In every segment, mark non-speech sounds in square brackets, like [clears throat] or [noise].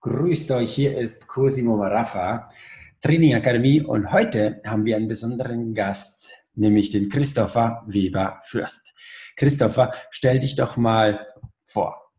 Grüßt euch, hier ist Cosimo Marafa, Training Akademie und heute haben wir einen besonderen Gast, nämlich den Christopher Weber Fürst. Christopher, stell dich doch mal vor.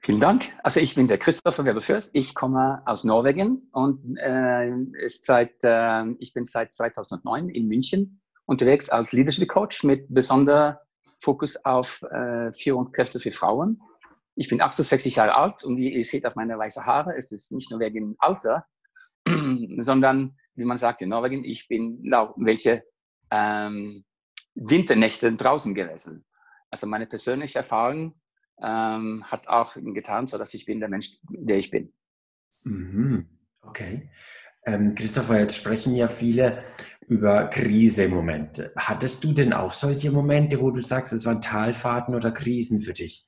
Vielen Dank. Also ich bin der Christopher Weber Fürst. Ich komme aus Norwegen und äh, ist seit, äh, ich bin seit 2009 in München unterwegs als Leadership Coach mit besonderer Fokus auf äh, Führungskräfte für Frauen ich bin 68 Jahre alt und wie ihr seht auf meine weißen Haare, ist es nicht nur wegen Alter, [clears throat] sondern, wie man sagt in Norwegen, ich bin laut welche ähm, Winternächte draußen gewesen. Also meine persönliche Erfahrung ähm, hat auch getan, so dass ich bin der Mensch, der ich bin. Mhm. Okay. Ähm, Christopher, jetzt sprechen ja viele über Krisemomente. Hattest du denn auch solche Momente, wo du sagst, es waren Talfahrten oder Krisen für dich?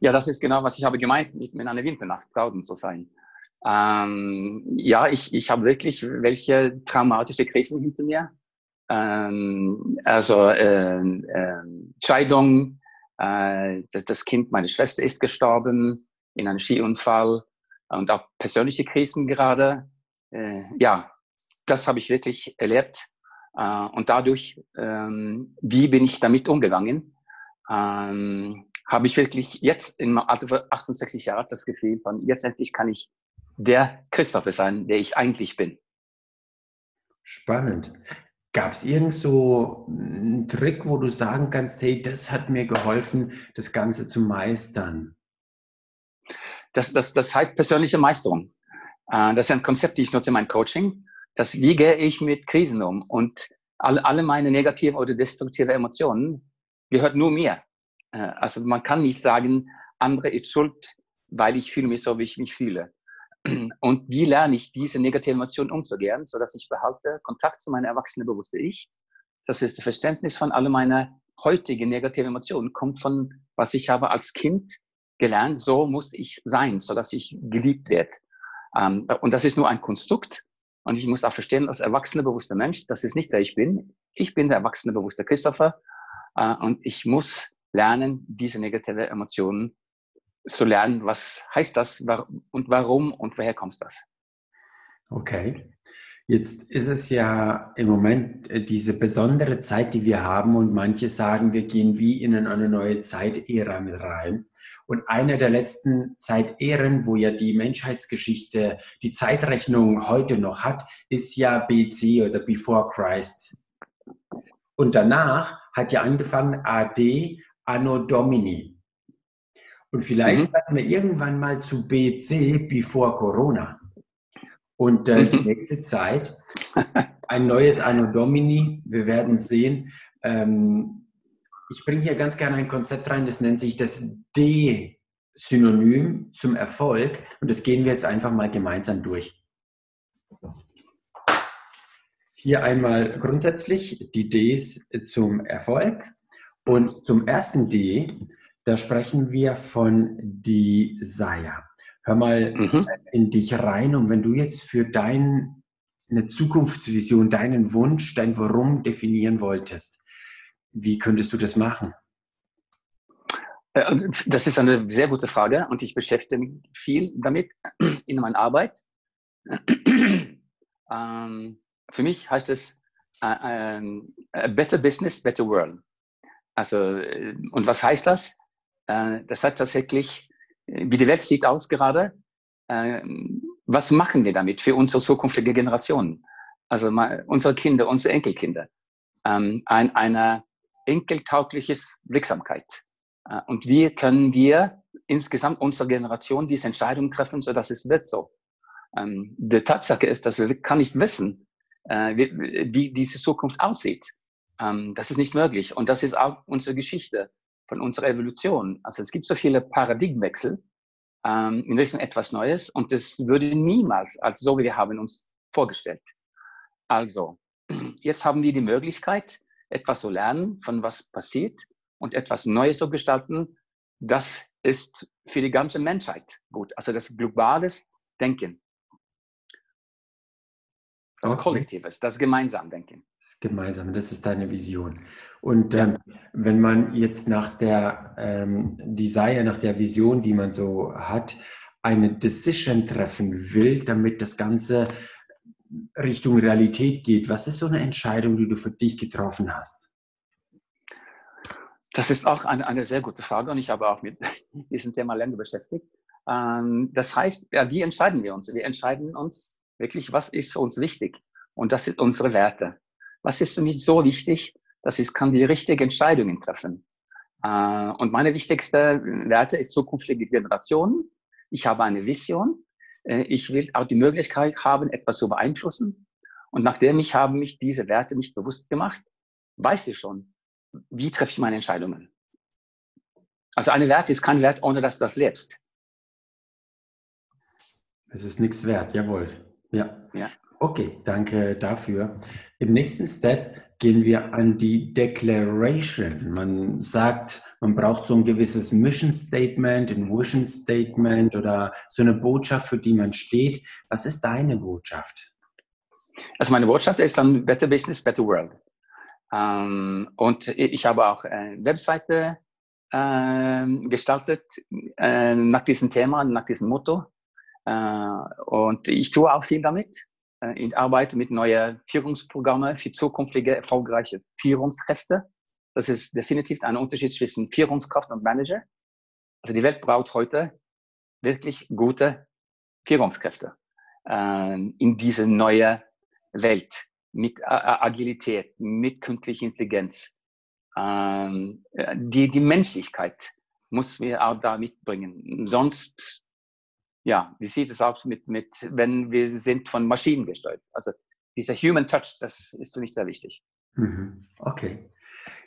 Ja, das ist genau, was ich habe gemeint, nicht in einer Winternacht draußen zu sein. Ähm, ja, ich, ich habe wirklich welche traumatische Krisen hinter mir. Ähm, also äh, äh, Scheidung, äh, das, das Kind meiner Schwester ist gestorben in einem Skiunfall und auch persönliche Krisen gerade. Äh, ja, das habe ich wirklich erlebt. Äh, und dadurch, ähm, wie bin ich damit umgegangen? Ähm, habe ich wirklich jetzt in meinem Alter von 68 Jahren das Gefühl von, jetzt endlich kann ich der Christopher sein, der ich eigentlich bin. Spannend. Gab es irgend so einen Trick, wo du sagen kannst, hey, das hat mir geholfen, das Ganze zu meistern? Das, das, das heißt persönliche Meisterung. Äh, das ist ein Konzept, das ich nutze in meinem Coaching. Das, wie gehe ich mit Krisen um? Und alle, alle meine negativen oder destruktiven Emotionen gehört nur mir. Äh, also man kann nicht sagen, andere ist schuld, weil ich fühle mich so, wie ich mich fühle. [clears throat] Und wie lerne ich diese negative Emotionen umzugehen, sodass ich behalte Kontakt zu meinem erwachsenen bewussten Ich. Das ist das Verständnis von all meiner heutigen negativen Emotionen, kommt von, was ich habe als Kind gelernt, so muss ich sein, sodass ich geliebt werde. Ähm, und das ist nur ein Konstrukt. Und ich muss auch verstehen, als erwachsener bewusster Mensch, das ist nicht wer ich bin. Ich bin der erwachsene bewusste Christopher. Äh, und ich muss lernen, diese negative Emotionen zu lernen. Was heißt das und warum und woher kommt das? Okay. Jetzt ist es ja im Moment äh, diese besondere Zeit, die wir haben und manche sagen, wir gehen wie in eine neue Zeitära mit rein. Und eine der letzten Zeitären, wo ja die Menschheitsgeschichte die Zeitrechnung heute noch hat, ist ja BC oder Before Christ. Und danach hat ja angefangen AD, Anno Domini. Und vielleicht mhm. sagen wir irgendwann mal zu BC before Corona. Und äh, mhm. die nächste Zeit ein neues Anno Domini. Wir werden sehen. Ähm, ich bringe hier ganz gerne ein Konzept rein, das nennt sich das D-Synonym zum Erfolg. Und das gehen wir jetzt einfach mal gemeinsam durch. Hier einmal grundsätzlich die Ds zum Erfolg. Und zum ersten D, da sprechen wir von Desire. Hör mal mhm. in dich rein und wenn du jetzt für deine Zukunftsvision, deinen Wunsch, dein Warum definieren wolltest, wie könntest du das machen? Äh, das ist eine sehr gute Frage und ich beschäftige mich viel damit in meiner Arbeit. Ähm, für mich heißt es uh, um, Better Business, Better World. Also, äh, und was heißt das? Äh, das hat tatsächlich, äh, wie die Welt sieht aus gerade, was machen wir damit für unsere zukünftige Generationen? Also unsere Kinder, unsere Enkelkinder. Ähm, ein, eine enkeltaugliches Wirksamkeit. Und wie können wir insgesamt unsere Generation diese Entscheidung treffen, sodass es wird so? Ähm, die Tatsache ist, dass wir kann nicht wissen, wie diese Zukunft aussieht. Ähm, das ist nicht möglich. Und das ist auch unsere Geschichte von unserer Evolution. Also es gibt so viele Paradigmenwechsel ähm, in Richtung etwas Neues und das würde niemals als so, wie wir haben uns vorgestellt. Also, [clears throat] jetzt haben wir die Möglichkeit, etwas zu lernen, von was passiert und etwas Neues zu gestalten. Das ist für die ganze Menschheit gut. Also das globales Denken. Das okay. Kollektives, das gemeinsam Denken. Das Gemeinsame, das ist deine Vision. Und ähm, wenn man jetzt nach der ähm, Desire, nach der Vision, die man so hat, eine Decision treffen will, damit das Ganze Richtung Realität geht, was ist so eine Entscheidung, die du für dich getroffen hast? Das ist auch eine, eine sehr gute Frage und ich habe auch mit [laughs] diesem Thema länger beschäftigt. Ähm, das heißt, ja, wie entscheiden wir uns? Wir entscheiden uns wirklich, was ist für uns wichtig? Und das sind unsere Werte. Was ist für mich so wichtig, dass ich kann die richtigen Entscheidungen treffen? Äh, und meine wichtigste Werte ist zukünftige Generationen. Ich habe eine Vision. Äh, ich will auch die Möglichkeit haben, etwas zu beeinflussen. Und nachdem ich habe mich diese Werte nicht bewusst gemacht, weiß ich schon, wie treffe ich meine Entscheidungen. Also eine Wert ist kein Wert, ohne dass du das lebst. Es ist nichts wert, jawohl. Ja. ja. Okay, danke dafür. Im nächsten Step gehen wir an die Declaration. Man sagt, man braucht so ein gewisses Mission Statement, ein Vision Statement oder so eine Botschaft, für die man steht. Was ist deine Botschaft? Also meine Botschaft ist dann Better Business, Better World. Ähm, und ich habe auch eine Webseite äh, gestaltet äh, nach diesem Thema, nach diesem Motto. Äh, und ich tue auch viel damit. Äh, ich arbeite mit neuen Führungsprogrammen für zukünftige erfolgreiche Führungskräfte. Das ist definitiv ein Unterschied zwischen Führungskraft und Manager. Also die Welt braucht heute wirklich gute Führungskräfte äh, in diese neue Welt mit Agilität, mit künstlicher Intelligenz. Ähm, die, die Menschlichkeit muss wir auch da mitbringen. Sonst ja, wie sieht es aus mit, mit, wenn wir sind von Maschinen gesteuert? Also dieser Human Touch, das ist für mich sehr wichtig. Mhm. Okay.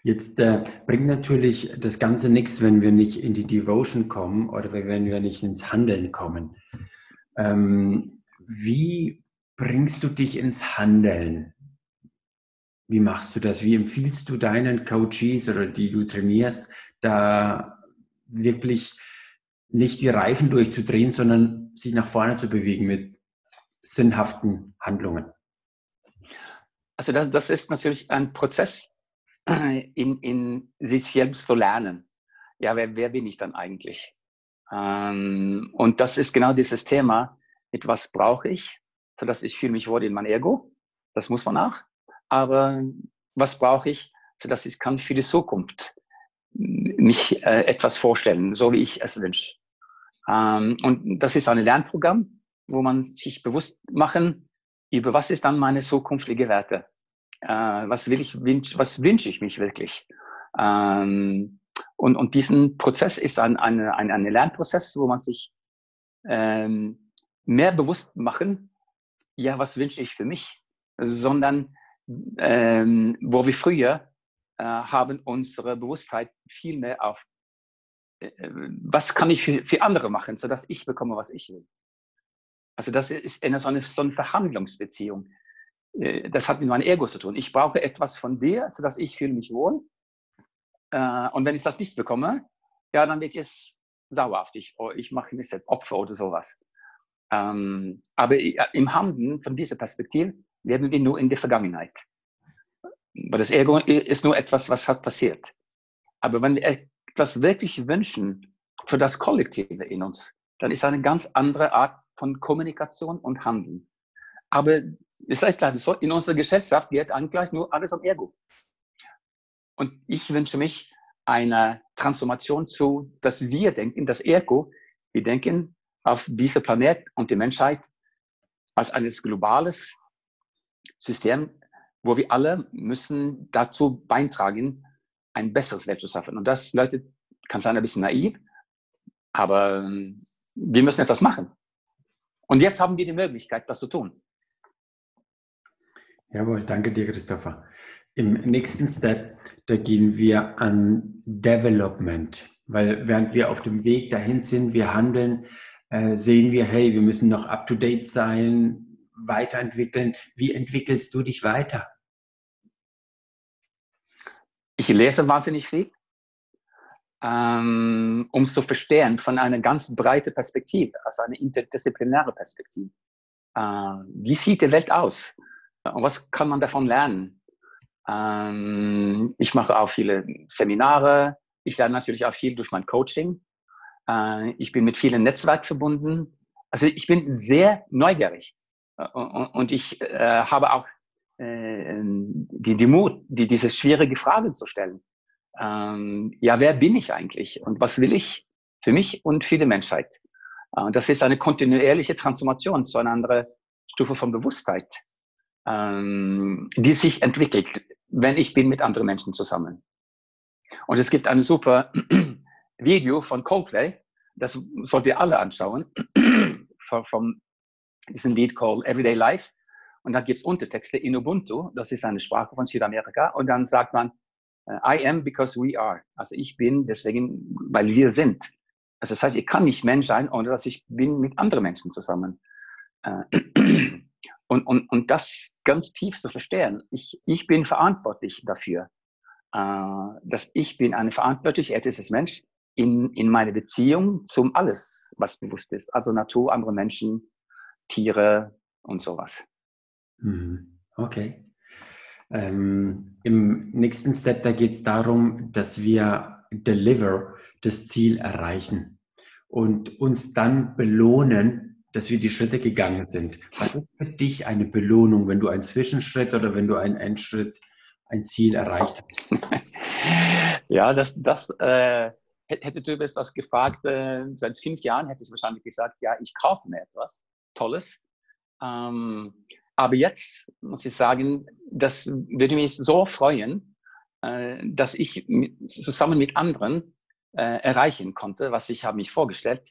Jetzt äh, bringt natürlich das Ganze nichts, wenn wir nicht in die Devotion kommen oder wenn wir nicht ins Handeln kommen. Ähm, wie bringst du dich ins Handeln? Wie machst du das? Wie empfiehlst du deinen Coaches oder die du trainierst, da wirklich nicht die Reifen durchzudrehen, sondern sich nach vorne zu bewegen mit sinnhaften Handlungen? Also das, das ist natürlich ein Prozess, in, in sich selbst zu lernen. Ja, wer, wer bin ich dann eigentlich? Ähm, und das ist genau dieses Thema, mit was brauche ich, sodass ich fühle mich wohl in mein Ego. Das muss man auch. Aber was brauche ich, sodass ich kann für die Zukunft mich äh, etwas vorstellen, so wie ich es wünsche. Ähm, und das ist ein Lernprogramm, wo man sich bewusst machen, über was ist dann meine zukünftige Werte? Äh, was will ich, wünsch, was wünsche ich mich wirklich? Ähm, und, und diesen Prozess ist ein, ein, ein, ein Lernprozess, wo man sich ähm, mehr bewusst machen, ja, was wünsche ich für mich, sondern ähm, wo wir früher haben unsere Bewusstheit viel mehr auf, äh, was kann ich für, für andere machen, sodass ich bekomme, was ich will. Also das ist eine, so, eine, so eine Verhandlungsbeziehung. Äh, das hat mit meinem Ego zu tun. Ich brauche etwas von dir, sodass ich fühle mich wohl. Äh, und wenn ich das nicht bekomme, ja, dann wird es sauer auf dich. Oder ich mache mich selbst Opfer oder sowas. Ähm, aber im Handeln von dieser Perspektive leben wir nur in der Vergangenheit. Weil das Ego ist nur etwas, was hat passiert. Aber wenn wir etwas wirklich wünschen für das Kollektive in uns, dann ist eine ganz andere Art von Kommunikation und Handeln. Aber es leider so, in unserer Gesellschaft geht eigentlich nur alles um Ego. Und ich wünsche mich eine Transformation zu, dass wir denken, das Ego, wir denken auf dieser Planet und die Menschheit als ein globales System, wo wir alle müssen dazu beitragen, ein besseres Welt zu schaffen. Und das, Leute, kann sein ein bisschen naiv, aber ähm, wir müssen etwas machen. Und jetzt haben wir die Möglichkeit, das zu tun. Jawohl, danke dir, Christopher. Im nächsten Step, da gehen wir an Development, weil während wir auf dem Weg dahin sind, wir handeln, äh, sehen wir, hey, wir müssen noch up-to-date sein, weiterentwickeln. Wie entwickelst du dich weiter? Ich lese wahnsinnig viel, ähm, um zu verstehen von einer ganz breiten Perspektive, also eine interdisziplinäre Perspektive. Äh, wie sieht die Welt aus? Und was kann man davon lernen? Ähm, ich mache auch viele Seminare. Ich lerne natürlich auch viel durch mein Coaching. Äh, ich bin mit vielen Netzwerken verbunden. Also ich bin sehr neugierig. Äh, und ich äh, habe auch äh, die, die Mut, die, diese schwierige Frage zu stellen. Ähm, ja, wer bin ich eigentlich und was will ich für mich und für die Menschheit? Und das ist eine kontinuierliche Transformation zu einer anderen Stufe von Bewusstheit, ähm, die sich entwickelt, wenn ich bin mit anderen Menschen zusammen. Und es gibt ein super [clears throat] Video von Coldplay, das sollt ihr alle anschauen, [clears throat] von diesem Lied called Everyday Life. Und da gibt es Untertexte in Ubuntu, das ist eine Sprache von Südamerika. Und dann sagt man, I am because we are. Also ich bin deswegen, weil wir sind. Also das heißt, ich kann nicht Mensch sein, ohne dass ich bin mit anderen Menschen zusammen. Äh, [clears throat] und, und, und das ganz tief zu verstehen. Ich, ich bin verantwortlich dafür, äh, dass ich bin ein verantwortlich ethisches Mensch in, in meine Beziehung zum alles, was bewusst ist. Also Natur, andere Menschen, Tiere und sowas. Mhm. Okay. Ähm, Im nächsten Step, da geht es darum, dass wir deliver das Ziel erreichen und uns dann belohnen, dass wir die Schritte gegangen sind. Was ist für dich eine Belohnung, wenn du einen Zwischenschritt oder wenn du einen Endschritt, ein Ziel erreicht hast? [laughs] ja, das, das äh, hätte du das gefragt, äh, seit fünf Jahren hätte ich wahrscheinlich gesagt, ja, ich kaufe mir etwas Tolles. Ähm, aber jetzt muss ich sagen, das würde mich so freuen, äh, dass ich zusammen mit anderen äh, erreichen konnte, was ich habe mich vorgestellt,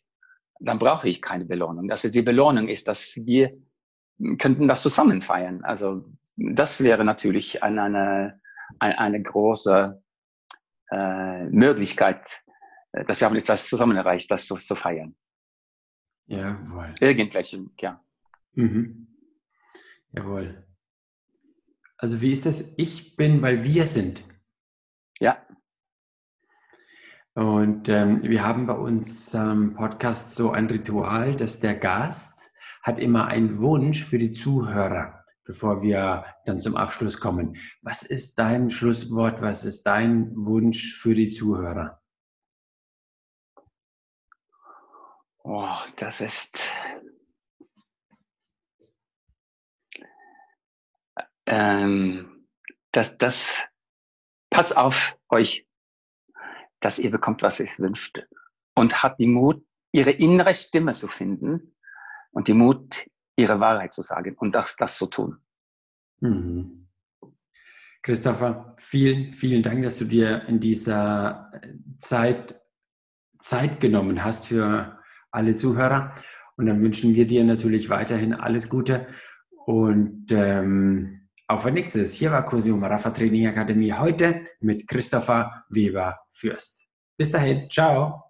dann brauche ich keine Belohnung. Also die Belohnung ist, dass wir könnten das zusammen feiern. Also das wäre natürlich eine, eine, eine große äh, Möglichkeit, dass wir haben etwas zusammen erreicht, das zu, zu feiern. Jawohl. Irgendwelche, ja. Mhm. Jawohl. Also wie ist das? Ich bin, weil wir sind. Ja. Und ähm, wir haben bei uns am Podcast so ein Ritual, dass der Gast hat immer einen Wunsch für die Zuhörer, bevor wir dann zum Abschluss kommen. Was ist dein Schlusswort? Was ist dein Wunsch für die Zuhörer? Oh, das ist ähm, dass das, pass auf euch, dass ihr bekommt, was ihr wünscht. Und habt die Mut, ihre innere Stimme zu finden und die Mut, ihre Wahrheit zu sagen und das, das zu tun. Mhm. Christopher, vielen, vielen Dank, dass du dir in dieser Zeit Zeit genommen hast für alle Zuhörer. Und dann wünschen wir dir natürlich weiterhin alles Gute und ähm, auf ein nächstes. Hier war Cosimo Rafa Training Akademie heute mit Christopher Weber Fürst. Bis dahin, ciao.